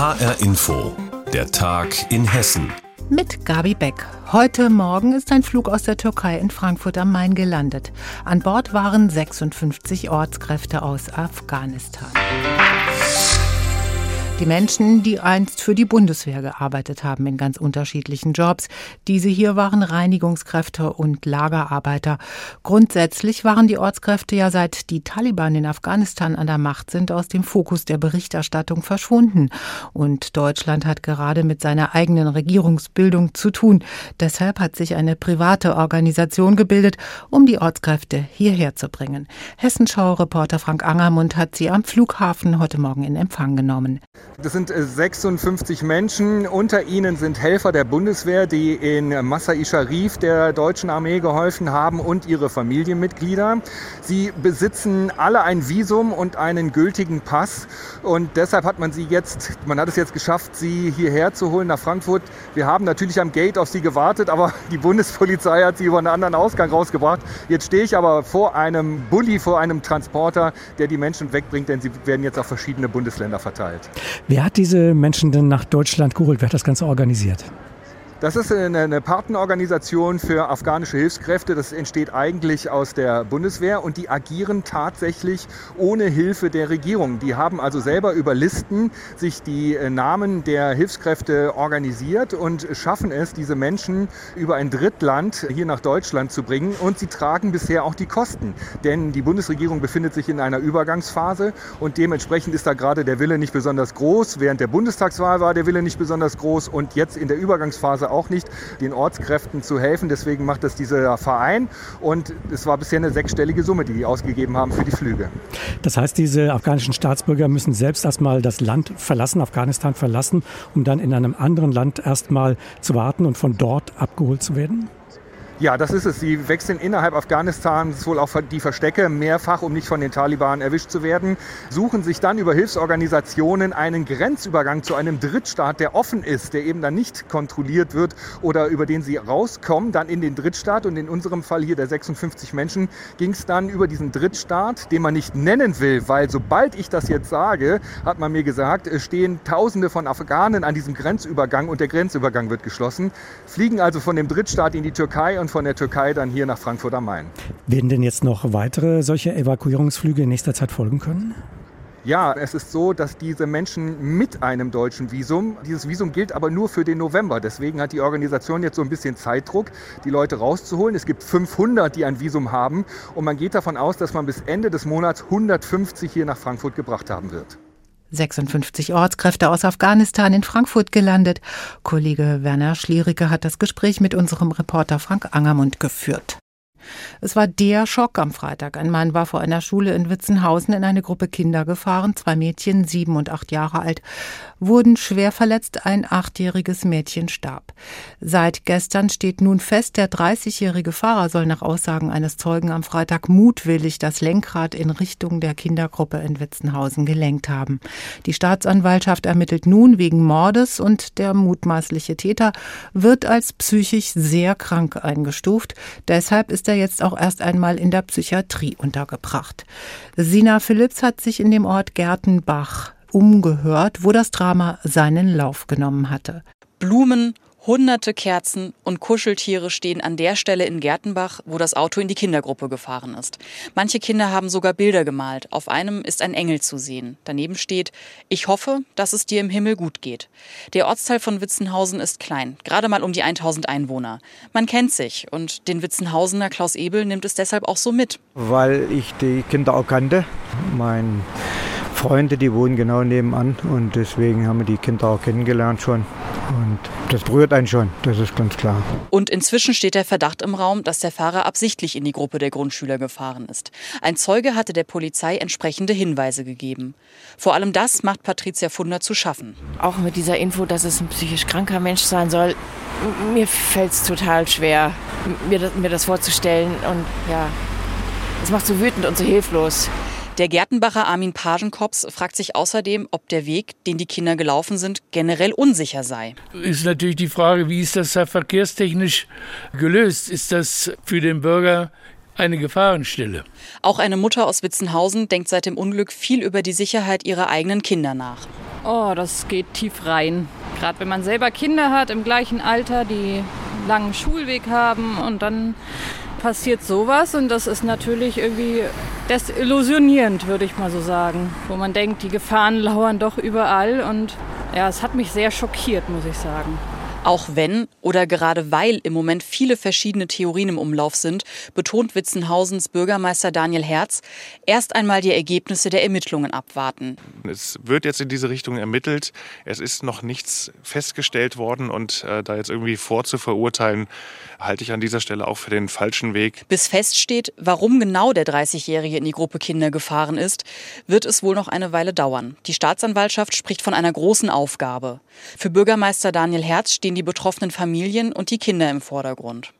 HR Info, der Tag in Hessen. Mit Gabi Beck. Heute Morgen ist ein Flug aus der Türkei in Frankfurt am Main gelandet. An Bord waren 56 Ortskräfte aus Afghanistan. Die Menschen, die einst für die Bundeswehr gearbeitet haben in ganz unterschiedlichen Jobs. Diese hier waren Reinigungskräfte und Lagerarbeiter. Grundsätzlich waren die Ortskräfte ja seit die Taliban in Afghanistan an der Macht sind aus dem Fokus der Berichterstattung verschwunden. Und Deutschland hat gerade mit seiner eigenen Regierungsbildung zu tun. Deshalb hat sich eine private Organisation gebildet, um die Ortskräfte hierher zu bringen. Hessenschau-Reporter Frank Angermund hat sie am Flughafen heute Morgen in Empfang genommen. Das sind 56 äh, Menschen. Unter ihnen sind Helfer der Bundeswehr, die in Masai Sharif der deutschen Armee geholfen haben und ihre Familienmitglieder. Sie besitzen alle ein Visum und einen gültigen Pass. Und deshalb hat man sie jetzt, man hat es jetzt geschafft, sie hierher zu holen nach Frankfurt. Wir haben natürlich am Gate auf sie gewartet, aber die Bundespolizei hat sie über einen anderen Ausgang rausgebracht. Jetzt stehe ich aber vor einem Bulli, vor einem Transporter, der die Menschen wegbringt, denn sie werden jetzt auf verschiedene Bundesländer verteilt. Wer hat diese Menschen denn nach Deutschland geholt? Wer hat das Ganze organisiert? Das ist eine, Partnerorganisation für afghanische Hilfskräfte. Das entsteht eigentlich aus der Bundeswehr und die agieren tatsächlich ohne Hilfe der Regierung. Die haben also selber über Listen sich die äh, Namen der Hilfskräfte organisiert und schaffen es, diese Menschen über ein Drittland hier nach Deutschland zu bringen. Und sie tragen bisher auch die Kosten. Denn die Bundesregierung befindet sich in einer Übergangsphase und dementsprechend ist da gerade der Wille nicht besonders groß. Während der Bundestagswahl war der Wille nicht besonders groß und jetzt in der Übergangsphase auch nicht, den Ortskräften zu helfen. Deswegen macht das dieser Verein und es war bisher eine sechsstellige Summe, die die ausgegeben haben für die Flüge. Das heißt, diese afghanischen Staatsbürger müssen selbst erstmal das Land verlassen, Afghanistan verlassen, um dann in einem anderen Land erstmal zu warten und von dort abgeholt zu werden? Ja, das ist es. Sie wechseln innerhalb Afghanistans wohl auch die Verstecke mehrfach, um nicht von den Taliban erwischt zu werden, suchen sich dann über Hilfsorganisationen einen Grenzübergang zu einem Drittstaat, der offen ist, der eben dann nicht kontrolliert wird oder über den sie rauskommen, dann in den Drittstaat. Und in unserem Fall hier der 56 Menschen ging es dann über diesen Drittstaat, den man nicht nennen will, weil sobald ich das jetzt sage, hat man mir gesagt, stehen Tausende von Afghanen an diesem Grenzübergang und der Grenzübergang wird geschlossen, fliegen also von dem Drittstaat in die Türkei und von der Türkei dann hier nach Frankfurt am Main. Werden denn jetzt noch weitere solche Evakuierungsflüge in nächster Zeit folgen können? Ja, es ist so, dass diese Menschen mit einem deutschen Visum, dieses Visum gilt aber nur für den November. Deswegen hat die Organisation jetzt so ein bisschen Zeitdruck, die Leute rauszuholen. Es gibt 500, die ein Visum haben und man geht davon aus, dass man bis Ende des Monats 150 hier nach Frankfurt gebracht haben wird. 56 Ortskräfte aus Afghanistan in Frankfurt gelandet. Kollege Werner Schliericke hat das Gespräch mit unserem Reporter Frank Angermund geführt. Es war der Schock am Freitag. Ein Mann war vor einer Schule in Witzenhausen in eine Gruppe Kinder gefahren. Zwei Mädchen, sieben und acht Jahre alt, wurden schwer verletzt. Ein achtjähriges Mädchen starb. Seit gestern steht nun fest, der 30-jährige Fahrer soll nach Aussagen eines Zeugen am Freitag mutwillig das Lenkrad in Richtung der Kindergruppe in Witzenhausen gelenkt haben. Die Staatsanwaltschaft ermittelt nun wegen Mordes und der mutmaßliche Täter wird als psychisch sehr krank eingestuft. Deshalb ist er jetzt auch erst einmal in der Psychiatrie untergebracht. Sina Philipps hat sich in dem Ort Gertenbach umgehört, wo das Drama seinen Lauf genommen hatte. Blumen, Hunderte Kerzen und Kuscheltiere stehen an der Stelle in Gertenbach, wo das Auto in die Kindergruppe gefahren ist. Manche Kinder haben sogar Bilder gemalt. Auf einem ist ein Engel zu sehen. Daneben steht, ich hoffe, dass es dir im Himmel gut geht. Der Ortsteil von Witzenhausen ist klein, gerade mal um die 1000 Einwohner. Man kennt sich und den Witzenhausener Klaus Ebel nimmt es deshalb auch so mit. Weil ich die Kinder auch kannte. Mein Freunde, die wohnen genau nebenan und deswegen haben wir die Kinder auch kennengelernt schon. Und das berührt einen schon, das ist ganz klar. Und inzwischen steht der Verdacht im Raum, dass der Fahrer absichtlich in die Gruppe der Grundschüler gefahren ist. Ein Zeuge hatte der Polizei entsprechende Hinweise gegeben. Vor allem das macht Patricia Funder zu schaffen. Auch mit dieser Info, dass es ein psychisch kranker Mensch sein soll, mir fällt es total schwer, mir das, mir das vorzustellen. Und ja, es macht so wütend und so hilflos. Der Gärtenbacher Armin Pagenkops fragt sich außerdem, ob der Weg, den die Kinder gelaufen sind, generell unsicher sei. Ist natürlich die Frage, wie ist das verkehrstechnisch gelöst? Ist das für den Bürger eine Gefahrenstelle. Auch eine Mutter aus Witzenhausen denkt seit dem Unglück viel über die Sicherheit ihrer eigenen Kinder nach. Oh, das geht tief rein. Gerade wenn man selber Kinder hat im gleichen Alter, die einen langen Schulweg haben und dann passiert sowas und das ist natürlich irgendwie desillusionierend, würde ich mal so sagen. Wo man denkt, die Gefahren lauern doch überall und ja, es hat mich sehr schockiert, muss ich sagen. Auch wenn oder gerade weil im Moment viele verschiedene Theorien im Umlauf sind, betont Witzenhausens Bürgermeister Daniel Herz, erst einmal die Ergebnisse der Ermittlungen abwarten. Es wird jetzt in diese Richtung ermittelt. Es ist noch nichts festgestellt worden und äh, da jetzt irgendwie vorzuverurteilen, halte ich an dieser Stelle auch für den falschen Weg. Bis feststeht, warum genau der 30-Jährige in die Gruppe Kinder gefahren ist, wird es wohl noch eine Weile dauern. Die Staatsanwaltschaft spricht von einer großen Aufgabe. Für Bürgermeister Daniel Herz stehen die betroffenen Familien und die Kinder im Vordergrund.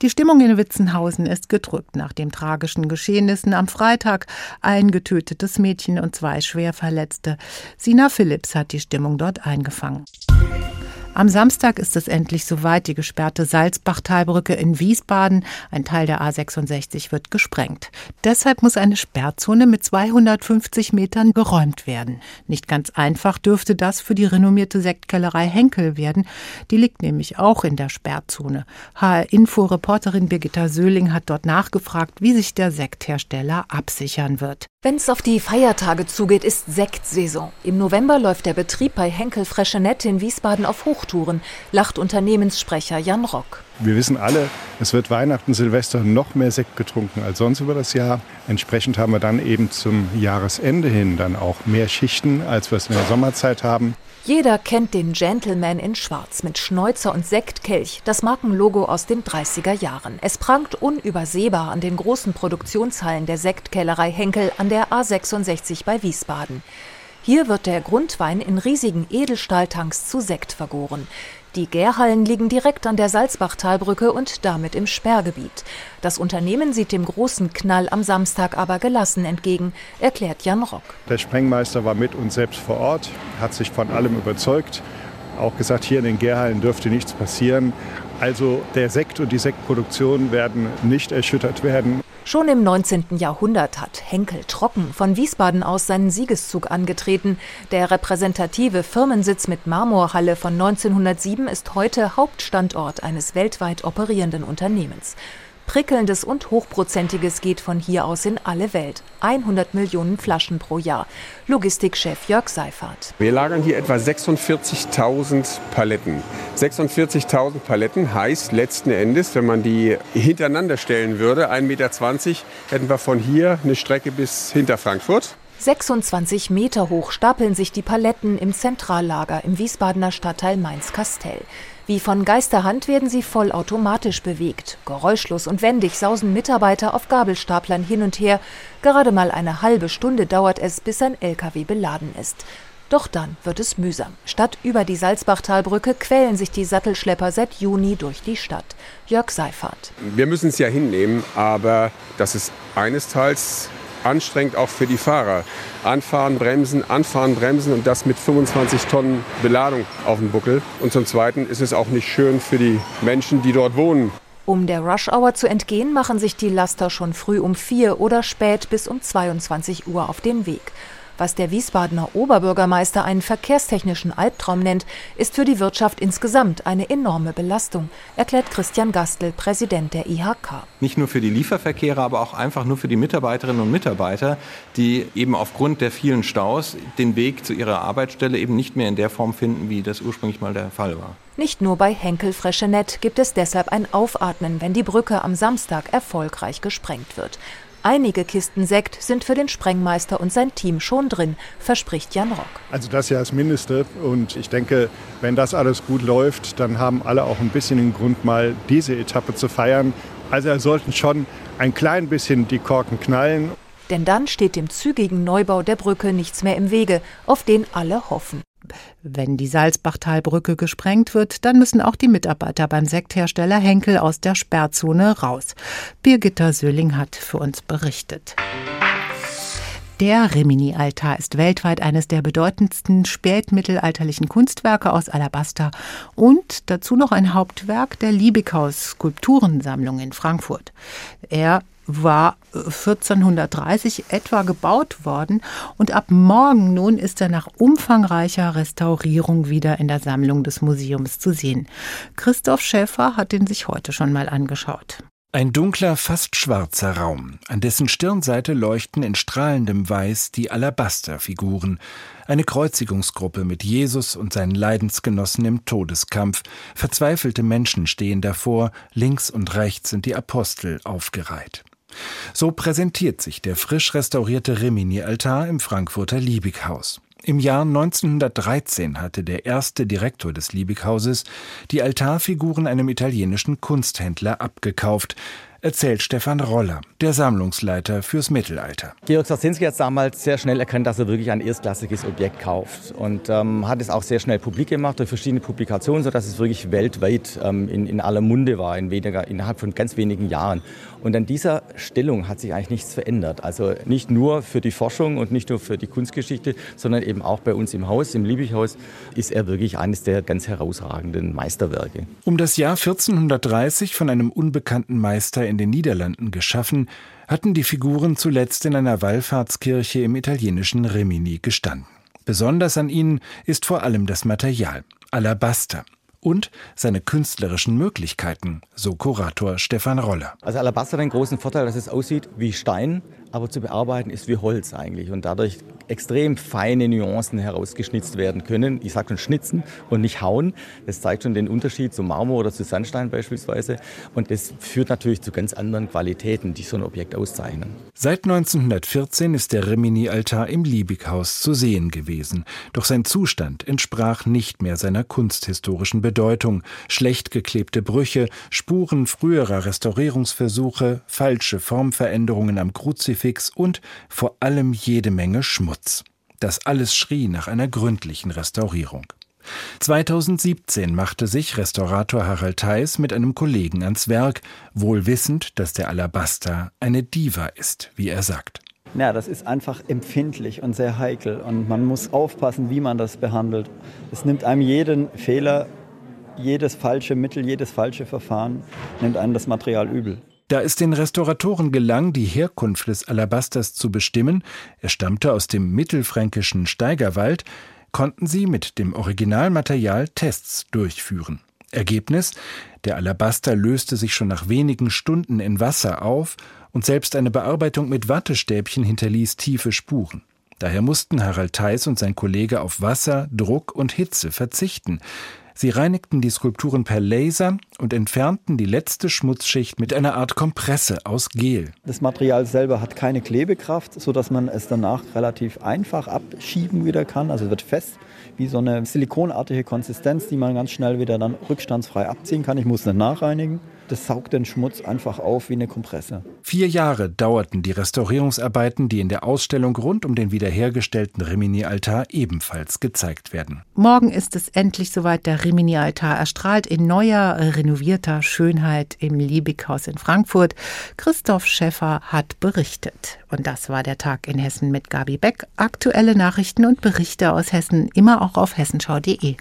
Die Stimmung in Witzenhausen ist gedrückt nach den tragischen Geschehnissen am Freitag. Ein getötetes Mädchen und zwei Schwerverletzte. Sina Phillips hat die Stimmung dort eingefangen. Am Samstag ist es endlich soweit. Die gesperrte Salzbachtalbrücke in Wiesbaden, ein Teil der A66, wird gesprengt. Deshalb muss eine Sperrzone mit 250 Metern geräumt werden. Nicht ganz einfach dürfte das für die renommierte Sektkellerei Henkel werden. Die liegt nämlich auch in der Sperrzone. HR-Info-Reporterin Birgitta Söhling hat dort nachgefragt, wie sich der Sekthersteller absichern wird. Wenn es auf die Feiertage zugeht, ist Sektsaison. Im November läuft der Betrieb bei Henkel Freschenett in Wiesbaden auf Hochtouren, lacht Unternehmenssprecher Jan Rock. Wir wissen alle, es wird Weihnachten, Silvester noch mehr Sekt getrunken als sonst über das Jahr. Entsprechend haben wir dann eben zum Jahresende hin dann auch mehr Schichten, als wir es in der Sommerzeit haben. Jeder kennt den Gentleman in Schwarz mit Schnäuzer und Sektkelch, das Markenlogo aus den 30er Jahren. Es prangt unübersehbar an den großen Produktionshallen der Sektkellerei Henkel an der A66 bei Wiesbaden. Hier wird der Grundwein in riesigen Edelstahltanks zu Sekt vergoren. Die Gärhallen liegen direkt an der Salzbachtalbrücke und damit im Sperrgebiet. Das Unternehmen sieht dem großen Knall am Samstag aber gelassen entgegen, erklärt Jan Rock. Der Sprengmeister war mit uns selbst vor Ort, hat sich von allem überzeugt, auch gesagt, hier in den Gärhallen dürfte nichts passieren. Also der Sekt und die Sektproduktion werden nicht erschüttert werden. Schon im 19. Jahrhundert hat Henkel Trocken von Wiesbaden aus seinen Siegeszug angetreten. Der repräsentative Firmensitz mit Marmorhalle von 1907 ist heute Hauptstandort eines weltweit operierenden Unternehmens. Prickelndes und Hochprozentiges geht von hier aus in alle Welt. 100 Millionen Flaschen pro Jahr. Logistikchef Jörg Seifert. Wir lagern hier etwa 46.000 Paletten. 46.000 Paletten heißt letzten Endes, wenn man die hintereinander stellen würde, 1,20 Meter, hätten wir von hier eine Strecke bis hinter Frankfurt. 26 Meter hoch stapeln sich die Paletten im Zentrallager im Wiesbadener Stadtteil Mainz-Kastell. Wie von Geisterhand werden sie vollautomatisch bewegt. Geräuschlos und wendig sausen Mitarbeiter auf Gabelstaplern hin und her. Gerade mal eine halbe Stunde dauert es, bis ein LKW beladen ist. Doch dann wird es mühsam. Statt über die Salzbachtalbrücke quälen sich die Sattelschlepper seit Juni durch die Stadt. Jörg Seifert. Wir müssen es ja hinnehmen, aber das ist eines Teils anstrengend auch für die Fahrer. Anfahren, bremsen, anfahren, bremsen und das mit 25 Tonnen Beladung auf dem Buckel. Und zum Zweiten ist es auch nicht schön für die Menschen, die dort wohnen. Um der Rush-Hour zu entgehen, machen sich die Laster schon früh um vier oder spät bis um 22 Uhr auf den Weg. Was der Wiesbadener Oberbürgermeister einen verkehrstechnischen Albtraum nennt, ist für die Wirtschaft insgesamt eine enorme Belastung, erklärt Christian Gastel, Präsident der IHK. Nicht nur für die Lieferverkehre, aber auch einfach nur für die Mitarbeiterinnen und Mitarbeiter, die eben aufgrund der vielen Staus den Weg zu ihrer Arbeitsstelle eben nicht mehr in der Form finden, wie das ursprünglich mal der Fall war. Nicht nur bei Henkel Freschenet gibt es deshalb ein Aufatmen, wenn die Brücke am Samstag erfolgreich gesprengt wird. Einige Kisten Sekt sind für den Sprengmeister und sein Team schon drin, verspricht Jan Rock. Also das ist ja das Mindeste. Und ich denke, wenn das alles gut läuft, dann haben alle auch ein bisschen den Grund, mal diese Etappe zu feiern. Also sollten schon ein klein bisschen die Korken knallen. Denn dann steht dem zügigen Neubau der Brücke nichts mehr im Wege, auf den alle hoffen. Wenn die Salzbachtalbrücke gesprengt wird, dann müssen auch die Mitarbeiter beim Sekthersteller Henkel aus der Sperrzone raus. Birgitta Söhling hat für uns berichtet. Der Rimini-Altar ist weltweit eines der bedeutendsten spätmittelalterlichen Kunstwerke aus Alabaster und dazu noch ein Hauptwerk der Liebighaus Skulpturensammlung in Frankfurt. Er war 1430 äh, etwa gebaut worden und ab morgen nun ist er nach umfangreicher Restaurierung wieder in der Sammlung des Museums zu sehen. Christoph Schäfer hat ihn sich heute schon mal angeschaut. Ein dunkler, fast schwarzer Raum, an dessen Stirnseite leuchten in strahlendem Weiß die Alabasterfiguren, eine Kreuzigungsgruppe mit Jesus und seinen Leidensgenossen im Todeskampf. Verzweifelte Menschen stehen davor, links und rechts sind die Apostel aufgereiht. So präsentiert sich der frisch restaurierte Rimini-Altar im Frankfurter Liebighaus. Im Jahr 1913 hatte der erste Direktor des Liebighauses die Altarfiguren einem italienischen Kunsthändler abgekauft erzählt Stefan Roller, der Sammlungsleiter fürs Mittelalter. Georg Sarzinski hat damals sehr schnell erkannt, dass er wirklich ein erstklassiges Objekt kauft und ähm, hat es auch sehr schnell publik gemacht durch verschiedene Publikationen, sodass es wirklich weltweit ähm, in, in aller Munde war, in weniger, innerhalb von ganz wenigen Jahren. Und an dieser Stellung hat sich eigentlich nichts verändert. Also nicht nur für die Forschung und nicht nur für die Kunstgeschichte, sondern eben auch bei uns im Haus, im Liebighaus, ist er wirklich eines der ganz herausragenden Meisterwerke. Um das Jahr 1430 von einem unbekannten Meister in den Niederlanden geschaffen, hatten die Figuren zuletzt in einer Wallfahrtskirche im italienischen Rimini gestanden. Besonders an ihnen ist vor allem das Material Alabaster und seine künstlerischen Möglichkeiten, so Kurator Stefan Roller. Also Alabaster hat den großen Vorteil, dass es aussieht wie Stein, aber zu bearbeiten ist wie Holz eigentlich und dadurch extrem feine Nuancen herausgeschnitzt werden können. Ich sage schon schnitzen und nicht hauen. Das zeigt schon den Unterschied zu Marmor oder zu Sandstein beispielsweise. Und das führt natürlich zu ganz anderen Qualitäten, die so ein Objekt auszeichnen. Seit 1914 ist der Rimini-Altar im Liebighaus zu sehen gewesen. Doch sein Zustand entsprach nicht mehr seiner kunsthistorischen Bedeutung. Schlecht geklebte Brüche, Spuren früherer Restaurierungsversuche, falsche Formveränderungen am Kruzifix und vor allem jede Menge Schmutz. Schmutz. Das alles schrie nach einer gründlichen Restaurierung. 2017 machte sich Restaurator Harald Theis mit einem Kollegen ans Werk, wohl wissend, dass der Alabaster eine Diva ist, wie er sagt. Ja, das ist einfach empfindlich und sehr heikel und man muss aufpassen, wie man das behandelt. Es nimmt einem jeden Fehler, jedes falsche Mittel, jedes falsche Verfahren, nimmt einem das Material übel. Da es den Restauratoren gelang, die Herkunft des Alabasters zu bestimmen, er stammte aus dem mittelfränkischen Steigerwald, konnten sie mit dem Originalmaterial Tests durchführen. Ergebnis: Der Alabaster löste sich schon nach wenigen Stunden in Wasser auf und selbst eine Bearbeitung mit Wattestäbchen hinterließ tiefe Spuren. Daher mussten Harald Theis und sein Kollege auf Wasser, Druck und Hitze verzichten. Sie reinigten die Skulpturen per Laser und entfernten die letzte Schmutzschicht mit einer Art Kompresse aus Gel. Das Material selber hat keine Klebekraft, sodass man es danach relativ einfach abschieben wieder kann. Also wird fest, wie so eine silikonartige Konsistenz, die man ganz schnell wieder dann rückstandsfrei abziehen kann. Ich muss nicht nachreinigen. Das saugt den Schmutz einfach auf wie eine Kompresse. Vier Jahre dauerten die Restaurierungsarbeiten, die in der Ausstellung rund um den wiederhergestellten Rimini-Altar ebenfalls gezeigt werden. Morgen ist es endlich soweit. Der Rimini-Altar erstrahlt in neuer, renovierter Schönheit im Liebighaus in Frankfurt. Christoph Schäffer hat berichtet. Und das war der Tag in Hessen mit Gabi Beck. Aktuelle Nachrichten und Berichte aus Hessen immer auch auf hessenschau.de.